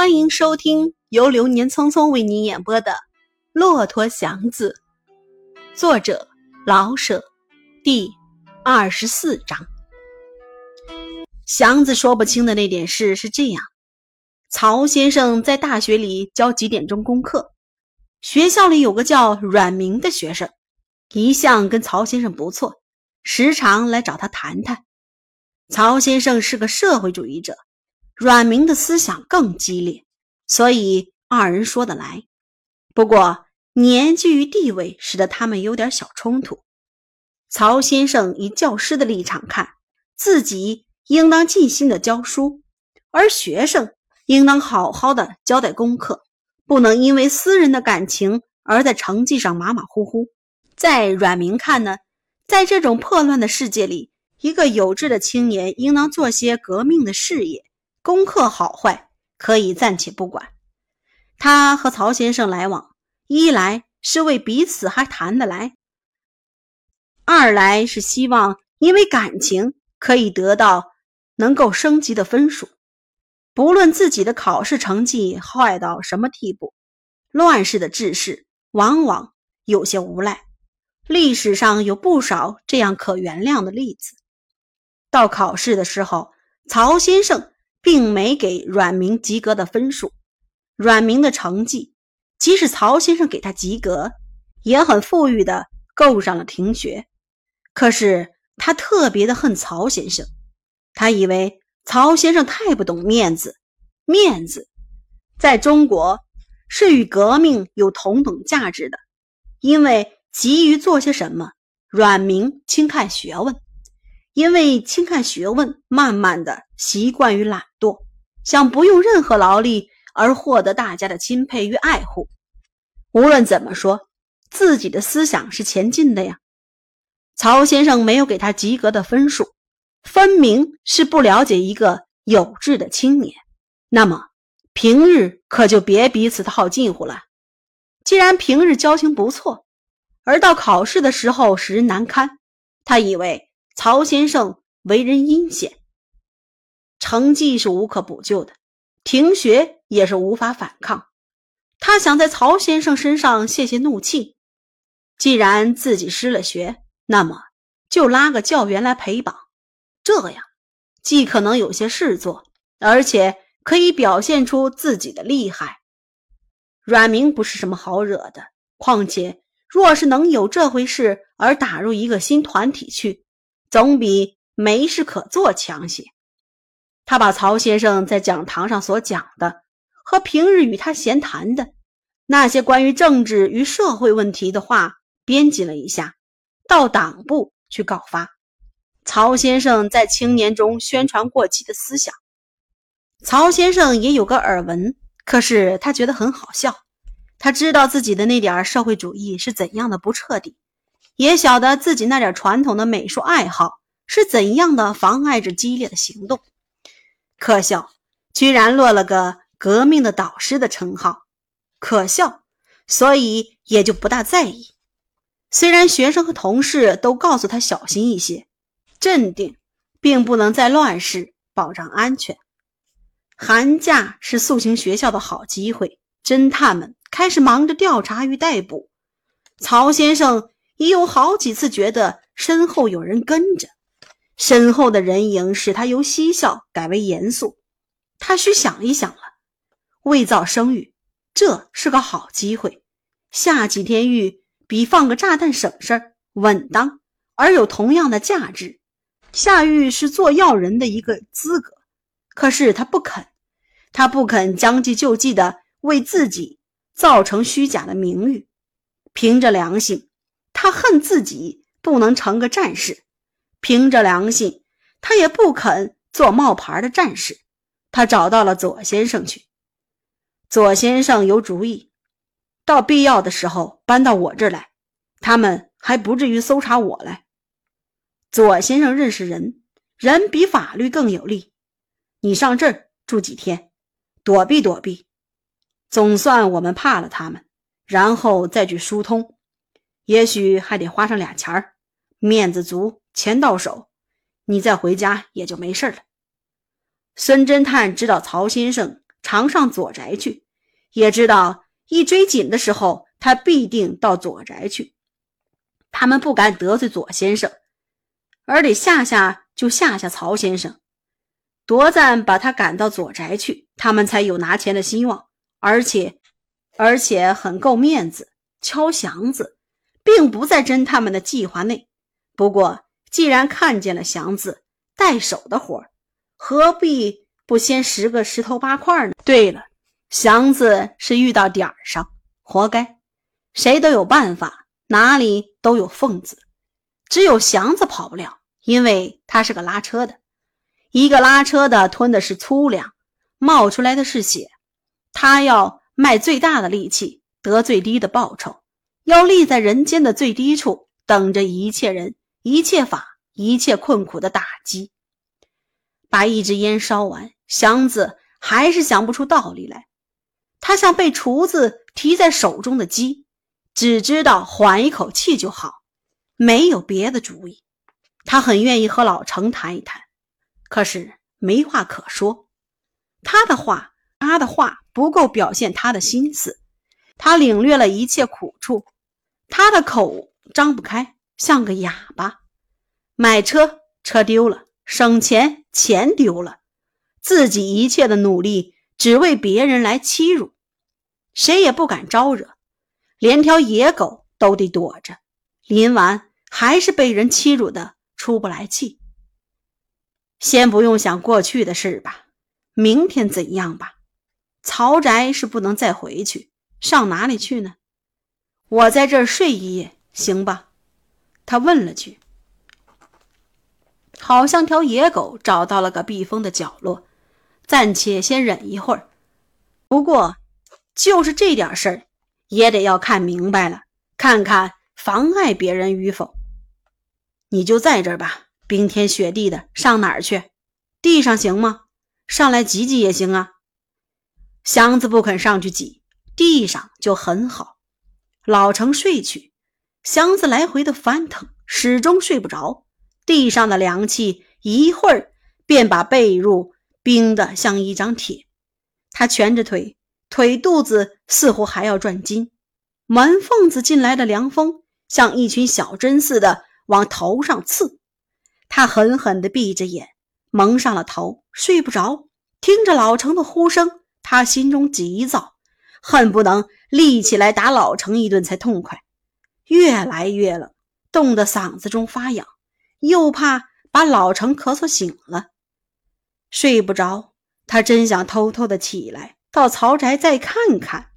欢迎收听由流年匆匆为您演播的《骆驼祥子》，作者老舍，第二十四章。祥子说不清的那点事是这样：曹先生在大学里教几点钟功课，学校里有个叫阮明的学生，一向跟曹先生不错，时常来找他谈谈。曹先生是个社会主义者。阮明的思想更激烈，所以二人说得来。不过年纪与地位使得他们有点小冲突。曹先生以教师的立场看，自己应当尽心的教书，而学生应当好好的交代功课，不能因为私人的感情而在成绩上马马虎虎。在阮明看呢，在这种破乱的世界里，一个有志的青年应当做些革命的事业。功课好坏可以暂且不管，他和曹先生来往，一来是为彼此还谈得来，二来是希望因为感情可以得到能够升级的分数。不论自己的考试成绩坏到什么地步，乱世的志士往往有些无赖，历史上有不少这样可原谅的例子。到考试的时候，曹先生。并没给阮明及格的分数，阮明的成绩，即使曹先生给他及格，也很富裕的够上了停学。可是他特别的恨曹先生，他以为曹先生太不懂面子，面子在中国是与革命有同等价值的，因为急于做些什么，阮明轻看学问。因为轻看学问，慢慢的习惯于懒惰，想不用任何劳力而获得大家的钦佩与爱护。无论怎么说，自己的思想是前进的呀。曹先生没有给他及格的分数，分明是不了解一个有志的青年。那么平日可就别彼此套近乎了。既然平日交情不错，而到考试的时候使人难堪，他以为。曹先生为人阴险，成绩是无可补救的，停学也是无法反抗。他想在曹先生身上泄泄怒气。既然自己失了学，那么就拉个教员来陪绑，这样既可能有些事做，而且可以表现出自己的厉害。阮明不是什么好惹的，况且若是能有这回事而打入一个新团体去。总比没事可做强些。他把曹先生在讲堂上所讲的和平日与他闲谈的那些关于政治与社会问题的话编辑了一下，到党部去告发。曹先生在青年中宣传过激的思想，曹先生也有个耳闻，可是他觉得很好笑。他知道自己的那点社会主义是怎样的不彻底。也晓得自己那点传统的美术爱好是怎样的妨碍着激烈的行动，可笑，居然落了个革命的导师的称号，可笑，所以也就不大在意。虽然学生和同事都告诉他小心一些，镇定，并不能在乱世保障安全。寒假是肃清学校的好机会，侦探们开始忙着调查与逮捕，曹先生。已有好几次觉得身后有人跟着，身后的人影使他由嬉笑改为严肃。他需想一想了，未造声誉，这是个好机会。下几天狱比放个炸弹省事儿，稳当而有同样的价值。下狱是做要人的一个资格，可是他不肯，他不肯将计就计的为自己造成虚假的名誉，凭着良心。他恨自己不能成个战士，凭着良心，他也不肯做冒牌的战士。他找到了左先生去。左先生有主意，到必要的时候搬到我这儿来，他们还不至于搜查我来。左先生认识人，人比法律更有利。你上这儿住几天，躲避躲避，总算我们怕了他们，然后再去疏通。也许还得花上俩钱儿，面子足，钱到手，你再回家也就没事了。孙侦探知道曹先生常上左宅去，也知道一追紧的时候，他必定到左宅去。他们不敢得罪左先生，而得吓吓就吓吓曹先生，夺赞把他赶到左宅去，他们才有拿钱的希望，而且而且很够面子。敲祥子，并不在侦探们的计划内。不过，既然看见了祥子带手的活何必不先拾个十头八块呢？对了，祥子是遇到点儿上，活该。谁都有办法。哪里都有缝子，只有祥子跑不了，因为他是个拉车的。一个拉车的吞的是粗粮，冒出来的是血。他要卖最大的力气，得最低的报酬，要立在人间的最低处，等着一切人、一切法、一切困苦的打击。把一支烟烧完，祥子还是想不出道理来。他像被厨子提在手中的鸡。只知道缓一口气就好，没有别的主意。他很愿意和老程谈一谈，可是没话可说。他的话，他的话不够表现他的心思。他领略了一切苦处，他的口张不开，像个哑巴。买车，车丢了；省钱，钱丢了。自己一切的努力，只为别人来欺辱，谁也不敢招惹。连条野狗都得躲着，临完还是被人欺辱的出不来气。先不用想过去的事吧，明天怎样吧？曹宅是不能再回去，上哪里去呢？我在这儿睡一夜，行吧？他问了句，好像条野狗找到了个避风的角落，暂且先忍一会儿。不过，就是这点事儿。也得要看明白了，看看妨碍别人与否。你就在这儿吧，冰天雪地的，上哪儿去？地上行吗？上来挤挤也行啊。祥子不肯上去挤，地上就很好。老程睡去，祥子来回的翻腾，始终睡不着。地上的凉气一会儿便把被褥冰得像一张铁。他蜷着腿。腿肚子似乎还要转筋，门缝子进来的凉风像一群小针似的往头上刺。他狠狠地闭着眼，蒙上了头，睡不着。听着老程的呼声，他心中急躁，恨不能立起来打老程一顿才痛快。越来越冷，冻得嗓子中发痒，又怕把老程咳嗽醒了，睡不着。他真想偷偷的起来。到曹宅再看看，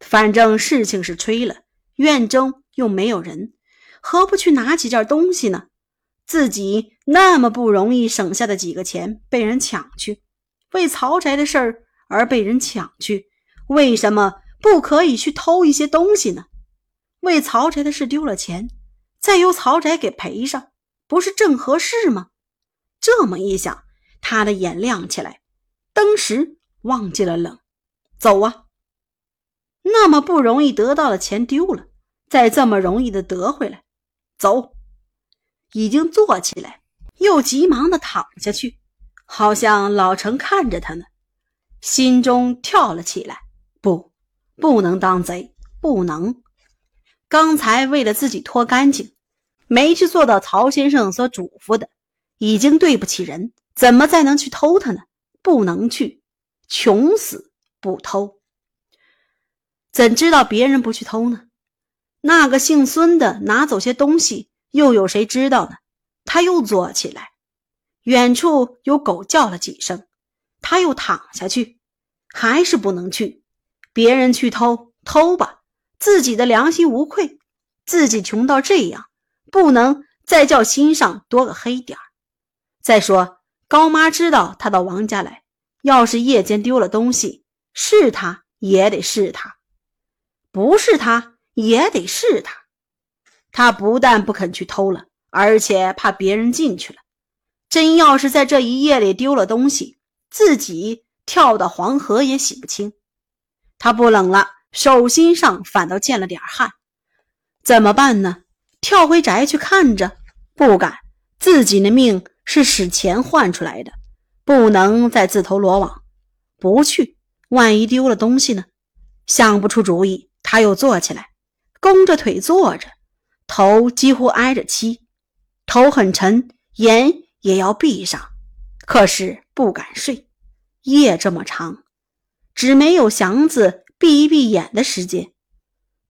反正事情是吹了，院中又没有人，何不去拿几件东西呢？自己那么不容易省下的几个钱被人抢去，为曹宅的事儿而被人抢去，为什么不可以去偷一些东西呢？为曹宅的事丢了钱，再由曹宅给赔上，不是正合适吗？这么一想，他的眼亮起来，当时忘记了冷。走啊！那么不容易得到的钱丢了，再这么容易的得回来，走！已经坐起来，又急忙的躺下去，好像老程看着他呢，心中跳了起来。不，能当贼，不能！刚才为了自己脱干净，没去做到曹先生所嘱咐的，已经对不起人，怎么再能去偷他呢？不能去，穷死！不偷，怎知道别人不去偷呢？那个姓孙的拿走些东西，又有谁知道呢？他又坐起来，远处有狗叫了几声，他又躺下去，还是不能去。别人去偷偷吧，自己的良心无愧。自己穷到这样，不能再叫心上多个黑点儿。再说高妈知道他到王家来，要是夜间丢了东西。是他也得是他，不是他也得是他。他不但不肯去偷了，而且怕别人进去了。真要是在这一夜里丢了东西，自己跳到黄河也洗不清。他不冷了，手心上反倒见了点汗。怎么办呢？跳回宅去看着？不敢，自己的命是使钱换出来的，不能再自投罗网。不去。万一丢了东西呢？想不出主意，他又坐起来，弓着腿坐着，头几乎挨着漆，头很沉，眼也要闭上，可是不敢睡。夜这么长，只没有祥子闭一闭眼的时间。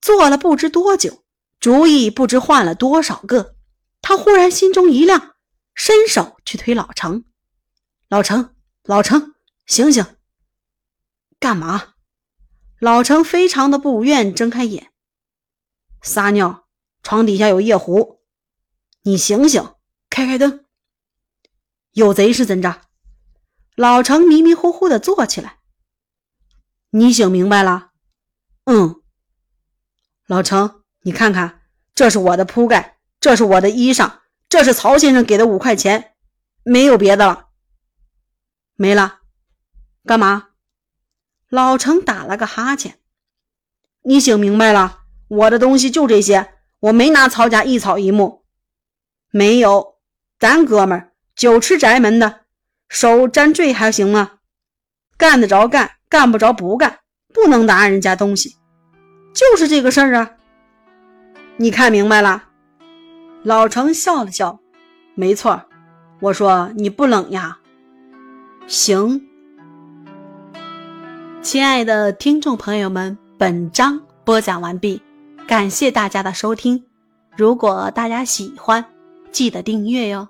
坐了不知多久，主意不知换了多少个，他忽然心中一亮，伸手去推老程。老程，老程，醒醒！干嘛？老程非常的不愿睁开眼。撒尿，床底下有夜壶。你醒醒，开开灯。有贼是怎着？老程迷迷糊糊的坐起来。你醒明白了？嗯。老程，你看看，这是我的铺盖，这是我的衣裳，这是曹先生给的五块钱，没有别的了。没了，干嘛？老程打了个哈欠。你醒明白了？我的东西就这些，我没拿曹家一草一木。没有，咱哥们儿酒吃宅门的，手沾坠还行吗？干得着干，干不着不干，不能拿人家东西，就是这个事儿啊。你看明白了？老程笑了笑，没错，我说你不冷呀。行，亲爱的听众朋友们，本章播讲完毕，感谢大家的收听。如果大家喜欢，记得订阅哟。